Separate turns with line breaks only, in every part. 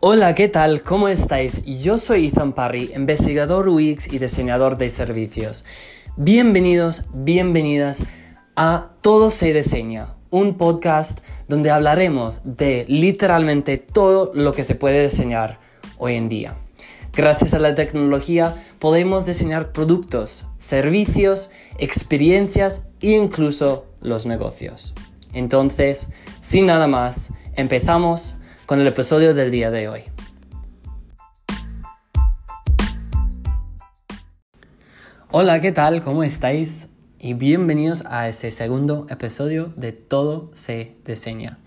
Hola, ¿qué tal? ¿Cómo estáis? Yo soy Ethan Parry, investigador UX y diseñador de servicios. Bienvenidos, bienvenidas a Todo se diseña, un podcast donde hablaremos de literalmente todo lo que se puede diseñar hoy en día. Gracias a la tecnología podemos diseñar productos, servicios, experiencias e incluso los negocios. Entonces, sin nada más, empezamos con el episodio del día de hoy. Hola, ¿qué tal? ¿Cómo estáis? Y bienvenidos a este segundo episodio de Todo se diseña.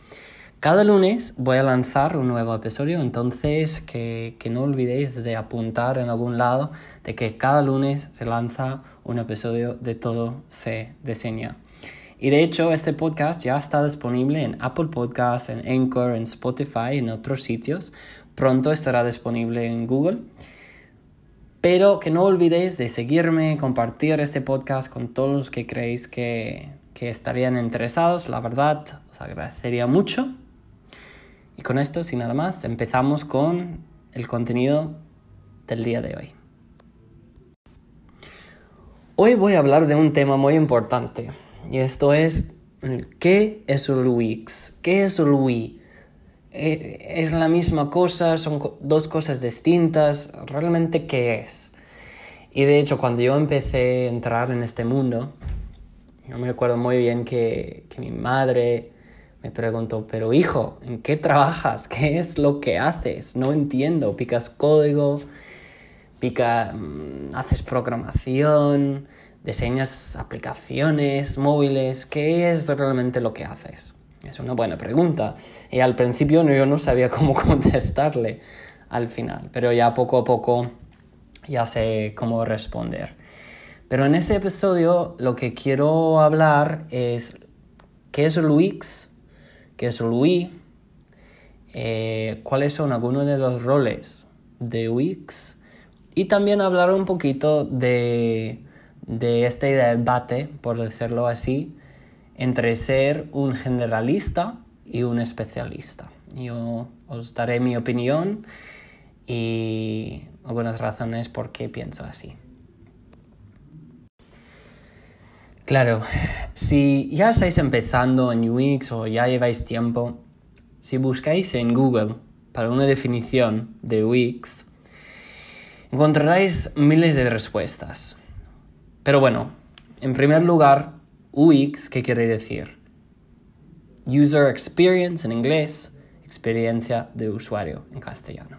Cada lunes voy a lanzar un nuevo episodio, entonces que, no olvidéis de apuntar en algún lado de que cada lunes se lanza un episodio de Todo se diseña. Y de hecho, este podcast ya está disponible en Apple Podcasts, en Anchor, en Spotify, en otros sitios. Pronto estará disponible en Google. Pero que no olvidéis de seguirme, compartir este podcast con todos los que creéis que, que estarían interesados. La verdad, os agradecería mucho. Y con esto, sin nada más, empezamos con el contenido del día de hoy. Hoy voy a hablar de un tema muy importante y esto es, ¿qué es el UX? ¿Qué es el UI? Eh, ¿Es la misma cosa? ¿Son dos cosas distintas? ¿Realmente qué es? Y de hecho, cuando yo empecé a entrar en este mundo, yo me acuerdo muy bien que, que mi madre me preguntó, pero hijo, ¿en qué trabajas? ¿Qué es lo que haces? No entiendo. ¿Picas código? Pica, mm, ¿Haces programación? Diseñas aplicaciones móviles, ¿qué es realmente lo que haces? Es una buena pregunta. Y al principio yo no sabía cómo contestarle al final, pero ya poco a poco ya sé cómo responder. Pero en este episodio lo que quiero hablar es qué es el qué es el eh, cuáles son algunos de los roles de UX y también hablar un poquito de de este debate, por decirlo así, entre ser un generalista y un especialista. Yo os daré mi opinión y algunas razones por qué pienso así. Claro, si ya estáis empezando en UX o ya lleváis tiempo, si buscáis en Google para una definición de UX, encontraréis miles de respuestas. Pero bueno, en primer lugar, UX, ¿qué quiere decir? User Experience en inglés, experiencia de usuario en castellano.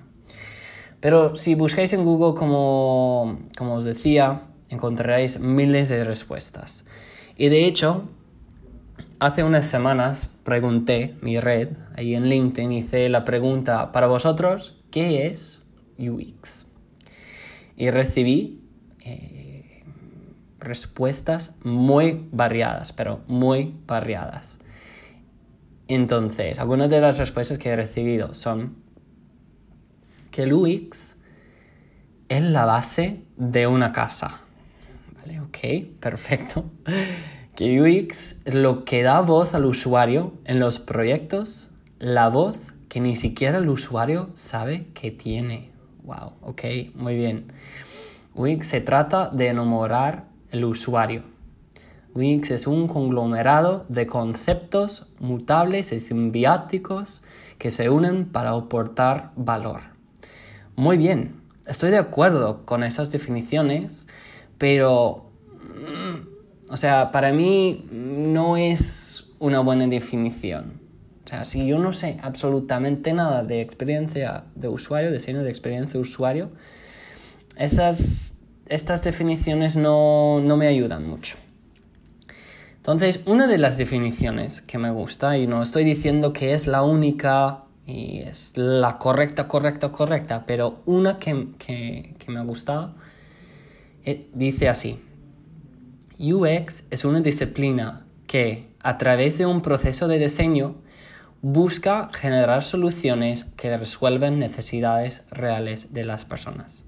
Pero si buscáis en Google, como, como os decía, encontraréis miles de respuestas. Y de hecho, hace unas semanas pregunté mi red, ahí en LinkedIn, hice la pregunta, para vosotros, ¿qué es UX? Y recibí eh, respuestas muy variadas, pero muy variadas. Entonces, algunas de las respuestas que he recibido son que el UX es la base de una casa. ¿Vale? Ok, perfecto. Que UX es lo que da voz al usuario en los proyectos, la voz que ni siquiera el usuario sabe que tiene. Wow, ok, muy bien. UX se trata de enamorar el usuario. Wix es un conglomerado de conceptos mutables y simbióticos que se unen para aportar valor. Muy bien, estoy de acuerdo con esas definiciones, pero, mm, o sea, para mí no es una buena definición. O sea, si yo no sé absolutamente nada de experiencia de usuario, diseño de experiencia de usuario, esas estas definiciones no, me ayudan mucho. Entonces, una de las definiciones que me gusta, y no estoy diciendo que es la única y es la correcta, correcta, correcta, pero una que, me ha gustado, eh, dice así, UX es una disciplina que, a través de un proceso de diseño, busca generar soluciones que resuelven necesidades reales de las personas.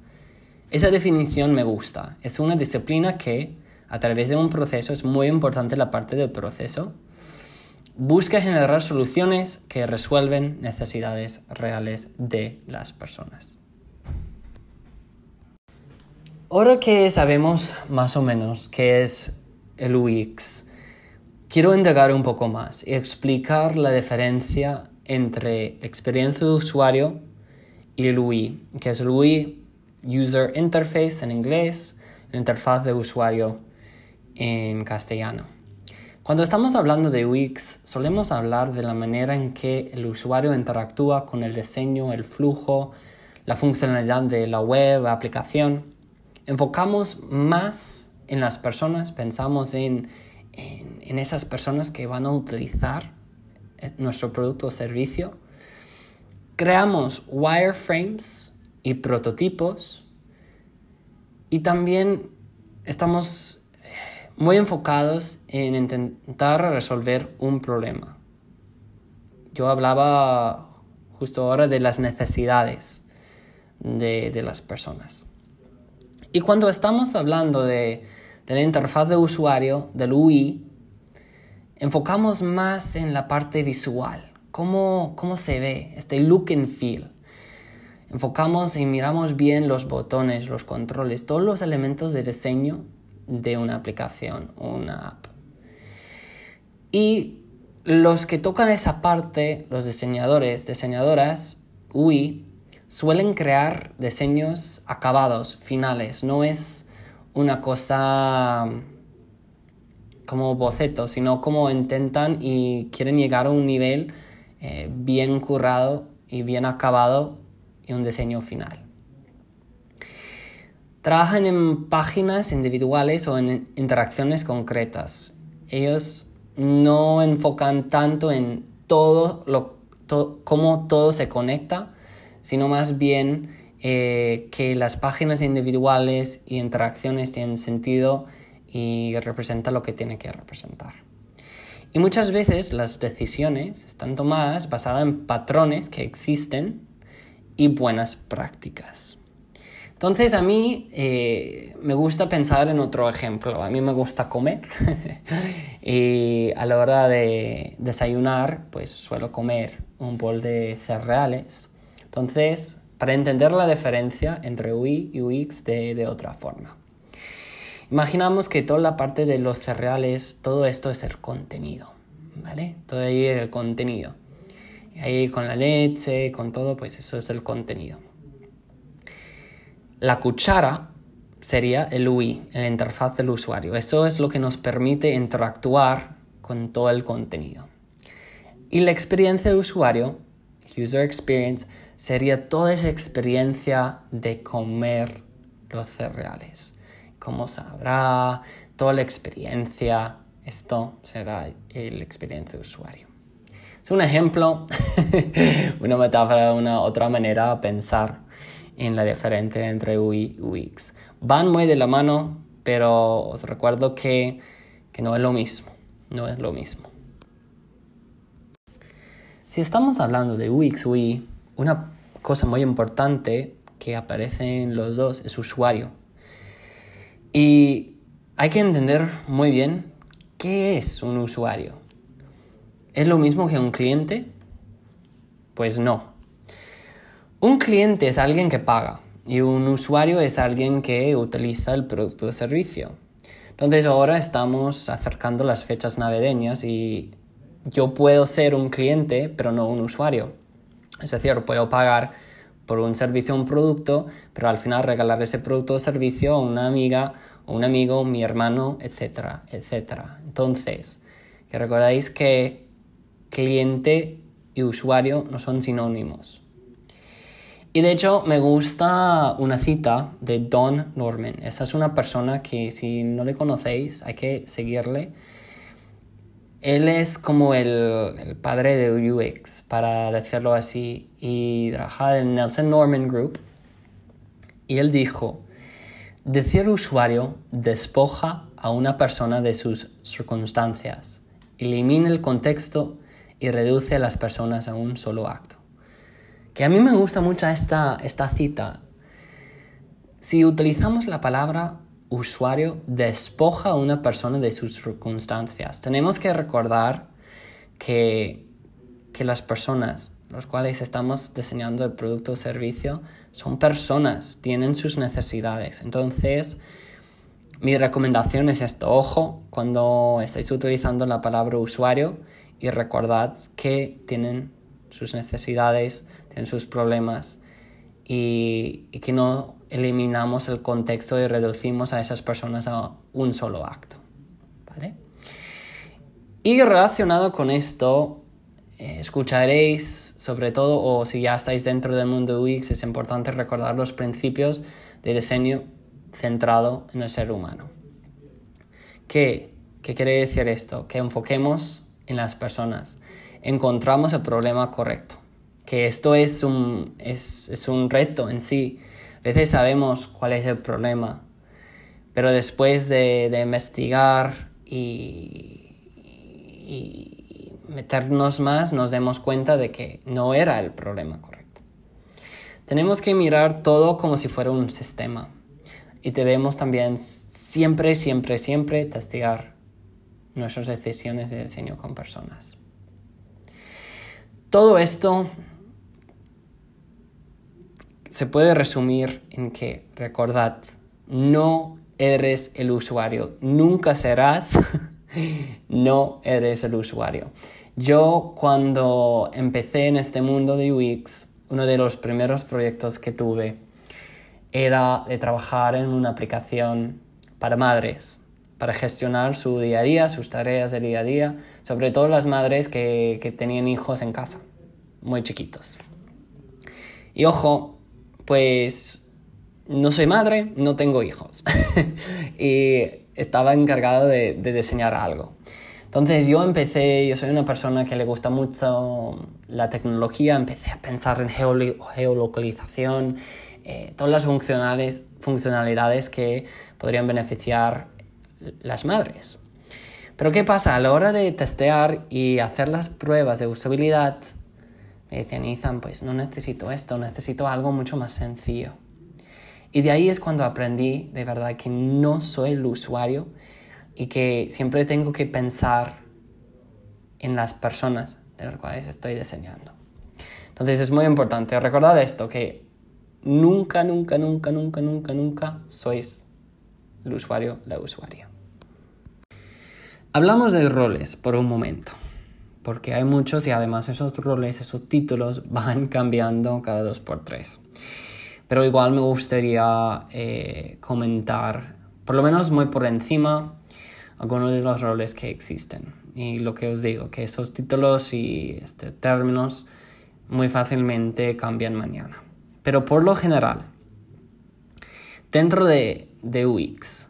Esa definición me gusta. Es una disciplina que a través de un proceso es muy importante la parte del proceso busca generar soluciones que resuelven necesidades reales de las personas. Ahora que sabemos más o menos qué es el UX, quiero indagar un poco más y explicar la diferencia entre experiencia de usuario y el UI, que es el UI, User Interface en inglés, interfaz de usuario en castellano. Cuando estamos hablando de UX, solemos hablar de la manera en que el usuario interactúa con el diseño, el flujo, la funcionalidad de la web, la aplicación. Enfocamos más en las personas, pensamos en, en, esas personas que van a utilizar nuestro producto o servicio. Creamos wireframes y prototipos y también estamos muy enfocados en intentar resolver un problema. Yo hablaba justo ahora de las necesidades de, las personas. Y cuando estamos hablando de, la interfaz de usuario, del UI, enfocamos más en la parte visual, cómo, cómo se ve, este look and feel. Enfocamos y miramos bien los botones, los controles, todos los elementos de diseño de una aplicación una app. Y los que tocan esa parte, los diseñadores, diseñadoras, UI, suelen crear diseños acabados, finales. No es una cosa como boceto, sino como intentan y quieren llegar a un nivel eh, bien currado y bien acabado y un diseño final. Trabajan en páginas individuales o en interacciones concretas. Ellos no enfocan tanto en todo lo, cómo todo se conecta, sino más bien eh, que las páginas individuales y interacciones tienen sentido y representan lo que tiene que representar. Y muchas veces las decisiones están tomadas basadas en patrones que existen y buenas prácticas. Entonces a mí eh, me gusta pensar en otro ejemplo. A mí me gusta comer y a la hora de desayunar pues suelo comer un bol de cereales. Entonces, para entender la diferencia entre UI y UX de, de otra forma. Imaginamos que toda la parte de los cereales, todo esto es el contenido, ¿vale? Todo ahí el contenido. Ahí con la leche, con todo, pues eso es el contenido. La cuchara sería el UI, la interfaz del usuario. Eso es lo que nos permite interactuar con todo el contenido. Y la experiencia de usuario, user experience, sería toda esa experiencia de comer los cereales. Cómo sabrá, toda la experiencia, esto será la experiencia de usuario. Es un ejemplo, una metáfora, una otra manera de pensar en la diferencia entre UI y UX. Van muy de la mano, pero os recuerdo que, que no es lo mismo, no es lo mismo. Si estamos hablando de UX, UI, una cosa muy importante que aparece en los dos es usuario. Y hay que entender muy bien qué es un usuario. ¿Es lo mismo que un cliente? Pues no. Un cliente es alguien que paga y un usuario es alguien que utiliza el producto o servicio. Entonces ahora estamos acercando las fechas navideñas y yo puedo ser un cliente pero no un usuario. Es decir, puedo pagar por un servicio o un producto, pero al final regalar ese producto o servicio a una amiga, o un amigo, mi hermano, etcétera, etcétera. Entonces, que recordáis que cliente y usuario no son sinónimos. Y de hecho me gusta una cita de Don Norman. Esa es una persona que si no le conocéis hay que seguirle. Él es como el, padre de UX, para decirlo así, y trabaja en Nelson Norman Group. Y él dijo, decir usuario despoja a una persona de sus circunstancias, elimina el contexto y reduce a las personas a un solo acto que a mí me gusta mucho esta, esta cita. Si utilizamos la palabra usuario, despoja a una persona de sus circunstancias. Tenemos que recordar que, que las personas los cuales estamos diseñando el producto o servicio son personas, tienen sus necesidades. Entonces, mi recomendación es esto, ojo cuando estáis utilizando la palabra usuario y recordad que tienen sus necesidades, tienen sus problemas y, y que no eliminamos el contexto y reducimos a esas personas a un solo acto. ¿Vale? Y relacionado con esto, eh, escucharéis sobre todo, o si ya estáis dentro del mundo UX, es importante recordar los principios de diseño centrado en el ser humano. ¿Qué, ¿Qué quiere decir esto? Que enfoquemos en las personas, encontramos el problema correcto, que esto es un, es, es un reto en sí. A veces sabemos cuál es el problema, pero después de, de investigar y, y meternos más, nos demos cuenta de que no era el problema correcto. Tenemos que mirar todo como si fuera un sistema y debemos también siempre, siempre, siempre testear nuestras decisiones de diseño con personas. Todo esto se puede resumir en que, recordad, no eres el usuario, nunca serás, no eres el usuario. Yo cuando empecé en este mundo de UX, uno de los primeros proyectos que tuve era de trabajar en una aplicación para madres, para gestionar su día a día, sus tareas del día a día, sobre todo las madres que, tenían hijos en casa, muy chiquitos. Y ojo, pues no soy madre, no tengo hijos. y estaba encargado de, de, diseñar algo. Entonces yo empecé, yo soy una persona que le gusta mucho la tecnología, empecé a pensar en geolocalización, eh, todas las funcionales, funcionalidades que podrían beneficiar las madres. Pero ¿qué pasa? A la hora de testear y hacer las pruebas de usabilidad, me decían, Ethan, pues no necesito esto, necesito algo mucho más sencillo. Y de ahí es cuando aprendí de verdad que no soy el usuario y que siempre tengo que pensar en las personas de las cuales estoy diseñando. Entonces es muy importante. Recordad esto, que nunca, nunca, nunca, nunca, nunca, nunca sois el usuario, la usuaria. Hablamos de roles por un momento, porque hay muchos y además esos roles, esos títulos van cambiando cada dos por tres. Pero igual me gustaría eh, comentar, por lo menos muy por encima, algunos de los roles que existen. Y lo que os digo, que esos títulos y este, términos muy fácilmente cambian mañana. Pero por lo general, dentro de, de UX,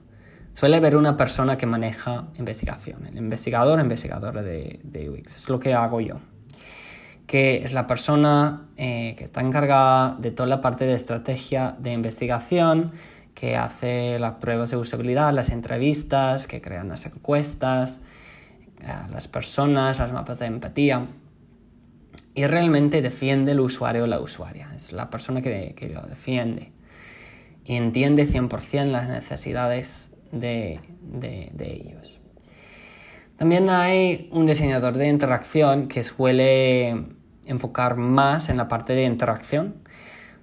suele haber una persona que maneja investigación, el investigador o investigadora de, de, UX. Es lo que hago yo. Que es la persona eh, que está encargada de toda la parte de estrategia de investigación, que hace las pruebas de usabilidad, las entrevistas, que crean las encuestas, las personas, las mapas de empatía y realmente defiende el usuario o la usuaria. Es la persona que, que lo defiende y entiende 100% las necesidades de, de, de, ellos. También hay un diseñador de interacción que suele enfocar más en la parte de interacción,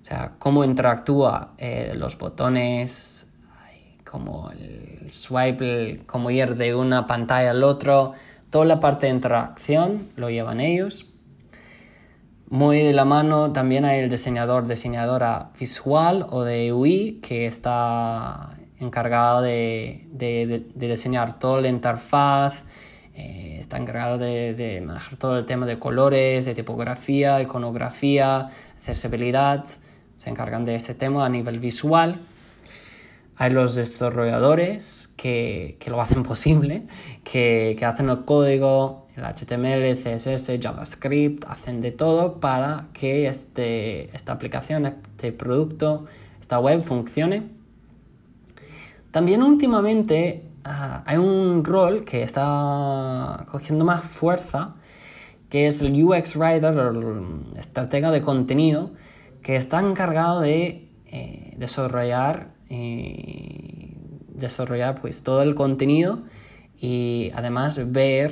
o sea, cómo interactúa eh, los botones, como el swipe, cómo ir de una pantalla al otro, toda la parte de interacción lo llevan ellos. Muy de la mano también hay el diseñador, diseñadora visual o de UI que está encargado de, de, de, diseñar toda la interfaz, eh, está encargado de, manejar todo el tema de colores, de tipografía, iconografía, accesibilidad, se encargan de ese tema a nivel visual. Hay los desarrolladores que, que lo hacen posible, que, que hacen el código, el HTML, CSS, JavaScript, hacen de todo para que este, esta aplicación, este producto, esta web funcione. También últimamente uh, hay un rol que está cogiendo más fuerza, que es el UX Writer, el estratega de contenido, que está encargado de eh, desarrollar, eh, desarrollar pues, todo el contenido y además ver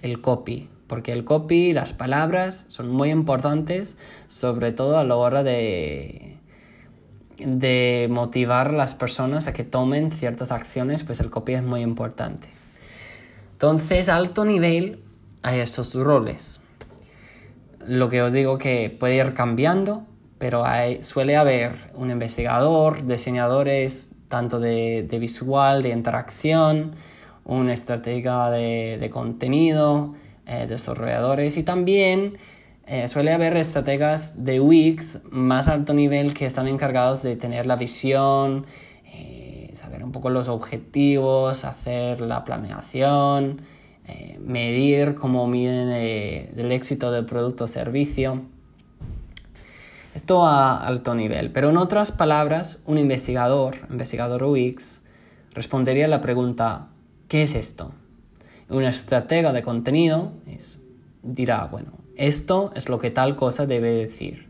el copy, porque el copy, las palabras son muy importantes, sobre todo a la hora de, de motivar a las personas a que tomen ciertas acciones, pues el copy es muy importante. Entonces, alto nivel hay estos roles. Lo que os digo que puede ir cambiando, pero suele haber un investigador, diseñadores tanto de, de visual, de interacción, una estrategia de, de contenido, eh, desarrolladores y también eh, suele haber estrategas de UX más alto nivel que están encargados de tener la visión, eh, saber un poco los objetivos, hacer la planeación, eh, medir cómo miden el éxito del producto o servicio. Esto a alto nivel. Pero en otras palabras, un investigador, investigador UX, respondería a la pregunta, ¿qué es esto? Una estratega de contenido dirá, bueno, esto es lo que tal cosa debe decir.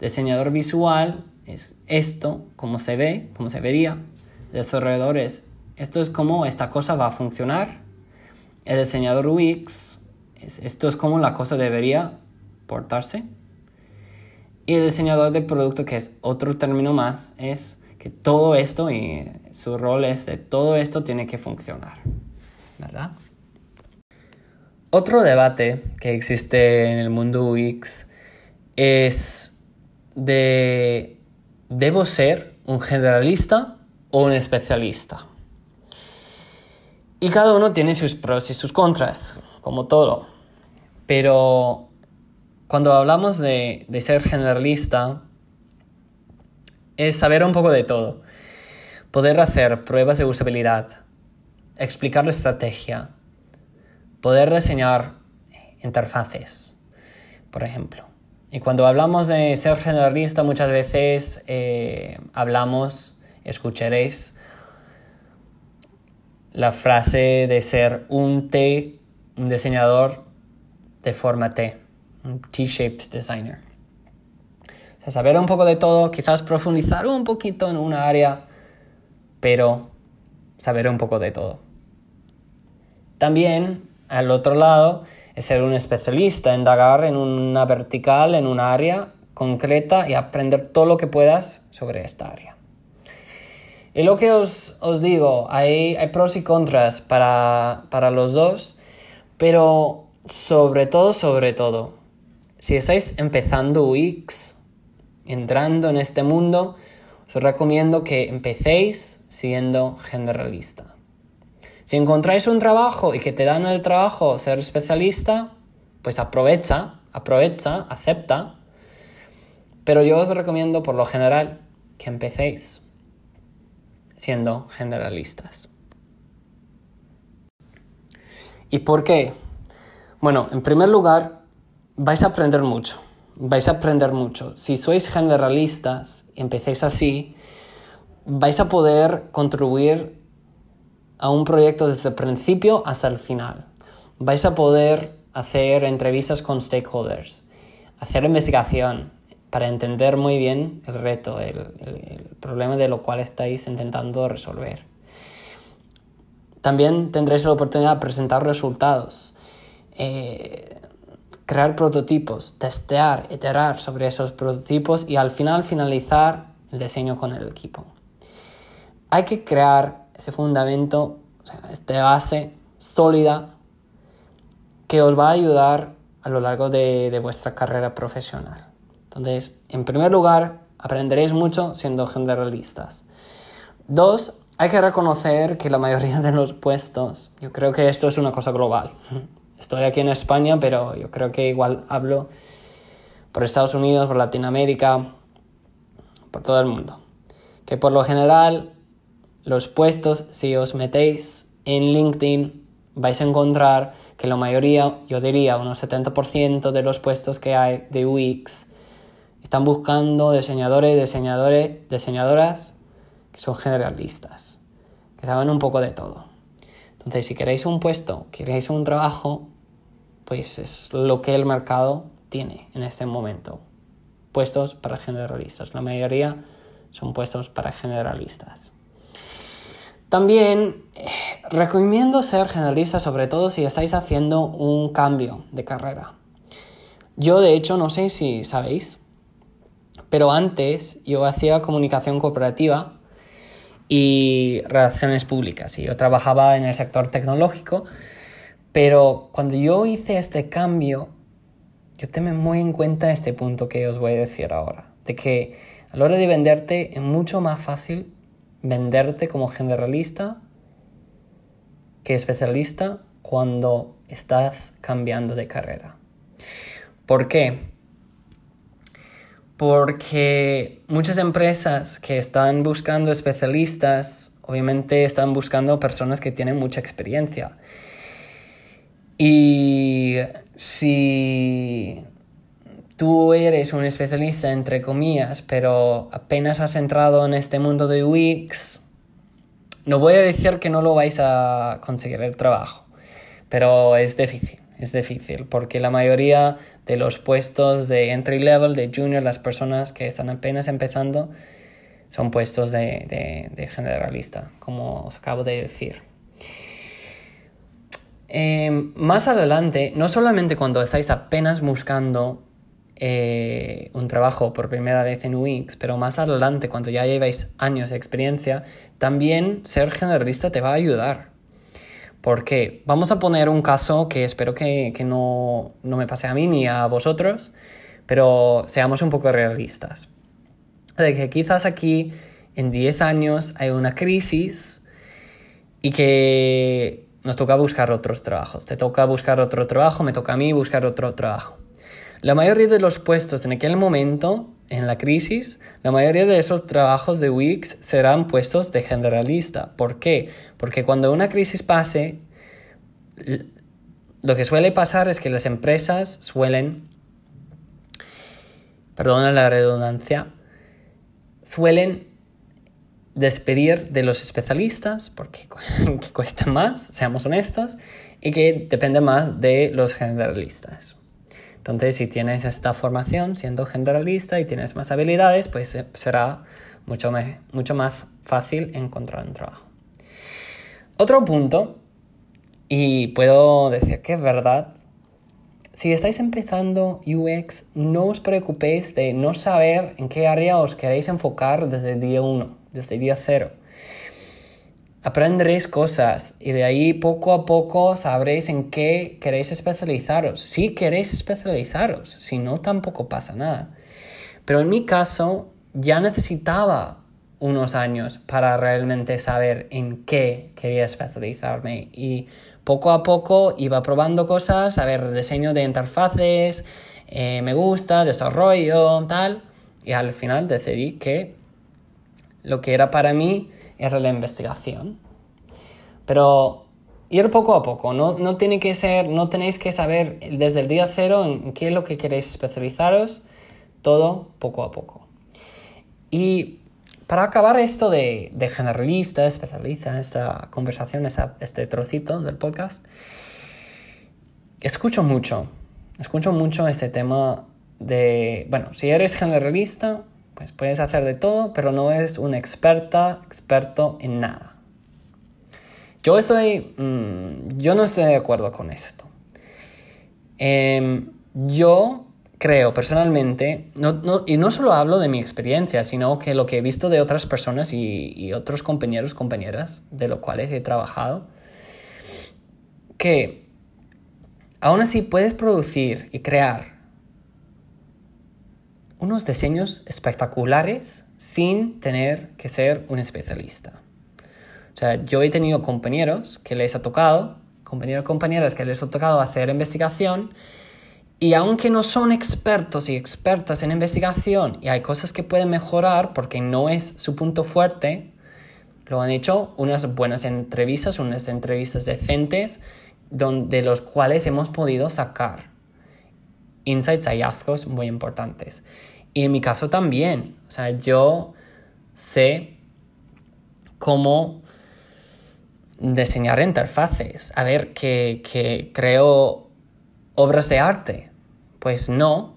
Diseñador visual es esto, como se ve, como se vería. Desarrollador es esto es como esta cosa va a funcionar. El diseñador UX es esto es como la cosa debería portarse. Y el diseñador de producto, que es otro término más, es que todo esto y su rol es de todo esto tiene que funcionar. ¿Verdad? Otro debate que existe en el mundo UX es de ¿debo ser un generalista o un especialista? Y cada uno tiene sus pros y sus contras, como todo. Pero cuando hablamos de, de ser generalista, es saber un poco de todo. Poder hacer pruebas de usabilidad, explicar la estrategia, poder diseñar interfaces, por ejemplo. Y cuando hablamos de ser generalista, muchas veces eh, hablamos, escucharéis la frase de ser un T, un diseñador de forma T, un T-shaped designer. O sea, saber un poco de todo, quizás profundizar un poquito en una área, pero saber un poco de todo. También al otro lado es ser un especialista, indagar en una vertical, en un área concreta y aprender todo lo que puedas sobre esta área. Y lo que os, digo, hay, hay, pros y contras para, para los dos, pero sobre todo, sobre todo, si estáis empezando UX, entrando en este mundo, os recomiendo que empecéis siendo generalista. Si encontráis un trabajo y que te dan el trabajo ser especialista, pues aprovecha, aprovecha, acepta. Pero yo os recomiendo por lo general que empecéis siendo generalistas. ¿Y por qué? Bueno, en primer lugar, vais a aprender mucho. Vais a aprender mucho. Si sois generalistas y empecéis así, vais a poder contribuir a un proyecto desde el principio hasta el final. Vais a poder hacer entrevistas con stakeholders, hacer investigación para entender muy bien el reto, el, problema de lo cual estáis intentando resolver. También tendréis la oportunidad de presentar resultados, eh, crear prototipos, testear, iterar sobre esos prototipos y al final finalizar el diseño con el equipo. Hay que crear ese fundamento, o sea, esta base sólida que os va a ayudar a lo largo de, de vuestra carrera profesional. Entonces, en primer lugar, aprenderéis mucho siendo generalistas. Dos, hay que reconocer que la mayoría de los puestos, yo creo que esto es una cosa global. Estoy aquí en España, pero yo creo que igual hablo por Estados Unidos, por Latinoamérica, por todo el mundo. Que por lo general los puestos, si os metéis en LinkedIn, vais a encontrar que la mayoría, yo diría unos 70% de los puestos que hay de UX, están buscando diseñadores, diseñadores, diseñadoras que son generalistas, que saben un poco de todo. Entonces, si queréis un puesto, queréis un trabajo, pues es lo que el mercado tiene en este momento. Puestos para generalistas. La mayoría son puestos para generalistas. También eh, recomiendo ser generalista, sobre todo si estáis haciendo un cambio de carrera. Yo, de hecho, no sé si sabéis, pero antes yo hacía comunicación corporativa y relaciones públicas. Y yo trabajaba en el sector tecnológico, pero cuando yo hice este cambio, yo tomé muy en cuenta este punto que os voy a decir ahora, de que a la hora de venderte es mucho más fácil venderte como generalista que especialista cuando estás cambiando de carrera. ¿Por qué? Porque muchas empresas que están buscando especialistas, obviamente están buscando personas que tienen mucha experiencia. Y si tú eres un especialista, entre comillas, pero apenas has entrado en este mundo de Wix, no voy a decir que no lo vais a conseguir el trabajo, pero es difícil, es difícil, porque la mayoría de los puestos de entry level, de junior, las personas que están apenas empezando, son puestos de, generalista, como os acabo de decir. Em, más adelante, no solamente cuando estáis apenas buscando eh, un trabajo por primera vez en Wix, pero más adelante, cuando ya lleváis años de experiencia, también ser generalista te va a ayudar. Porque vamos a poner un caso que espero que, no, me pase a mí ni a vosotros, pero seamos un poco realistas. De que quizás aquí en 10 años hay una crisis y que nos toca buscar otros trabajos. Te toca buscar otro trabajo, me toca a mí buscar otro trabajo. La mayoría de los puestos en aquel momento, en la crisis, la mayoría de esos trabajos de Wix serán puestos de generalista. ¿Por qué? Porque cuando una crisis pase, lo que suele pasar es que las empresas suelen, perdona la redundancia, suelen despedir de los especialistas porque cuesta más, seamos honestos, y que depende más de los generalistas. Entonces, si tienes esta formación siendo generalista y tienes más habilidades, pues eh, será mucho, mucho más fácil encontrar un trabajo. Otro punto, y puedo decir que es verdad, si estáis empezando UX, no os preocupéis de no saber en qué área os queréis enfocar desde el día 1, desde el día 0 aprenderéis cosas y de ahí poco a poco sabréis en qué queréis especializaros. Si queréis especializaros, si no tampoco pasa nada. Pero en mi caso ya necesitaba unos años para realmente saber en qué quería especializarme y poco a poco iba probando cosas, a ver diseño de interfaces, eh, me gusta, desarrollo, tal, y al final decidí que lo que era para mí era la investigación. Pero ir poco a poco, no, no, tiene que ser, no tenéis que saber desde el día cero en qué es lo que queréis especializaros, todo poco a poco. Y para acabar esto de, de generalista, especialista, esta conversación, este trocito del podcast, escucho mucho, escucho mucho este tema de, bueno, si eres generalista, pues puedes hacer de todo, pero no es un experta, experto en nada. Yo estoy, mm, yo no estoy de acuerdo con esto. Em, yo creo personalmente, y no solo hablo de mi experiencia, sino que lo que he visto de otras personas y, y otros compañeros, compañeras, de los cuales he trabajado, que aún así puedes producir y crear unos diseños espectaculares sin tener que ser un especialista. O sea, yo he tenido compañeros que les ha tocado, compañeros compañeras que les ha tocado hacer investigación y aunque no son expertos y expertas en investigación y hay cosas que pueden mejorar porque no es su punto fuerte, lo han hecho unas buenas entrevistas, unas entrevistas decentes, de los cuales hemos podido sacar insights, hallazgos muy importantes. Y en mi caso también, o sea, yo sé cómo diseñar interfaces. A ver, que, que creo obras de arte. Pues no,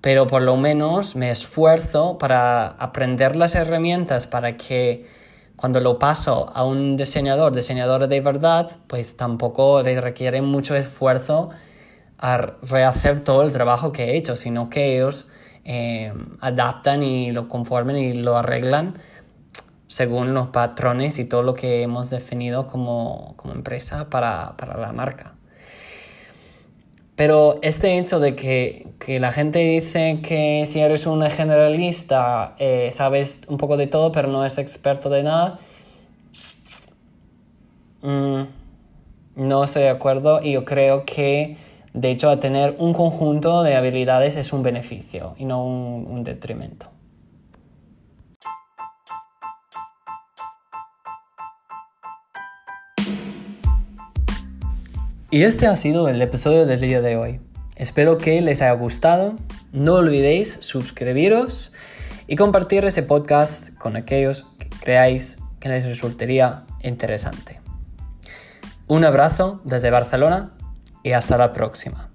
pero por lo menos me esfuerzo para aprender las herramientas para que cuando lo paso a un diseñador, diseñador de verdad, pues tampoco requiere mucho esfuerzo a rehacer todo el trabajo que he hecho, sino que ellos eh, adaptan y lo conformen y lo arreglan según los patrones y todo lo que hemos definido como, empresa para, la marca. Pero este hecho de que, la gente dice que si eres un generalista eh, sabes un poco de todo pero no eres experto de nada, mm, no estoy de acuerdo y yo creo que de hecho tener un conjunto de habilidades es un beneficio y no un detrimento. Y este ha sido el episodio del día de hoy. Espero que les haya gustado. No olvidéis suscribiros y compartir este podcast con aquellos que creáis que les resultaría interesante. Un abrazo desde Barcelona y hasta la próxima.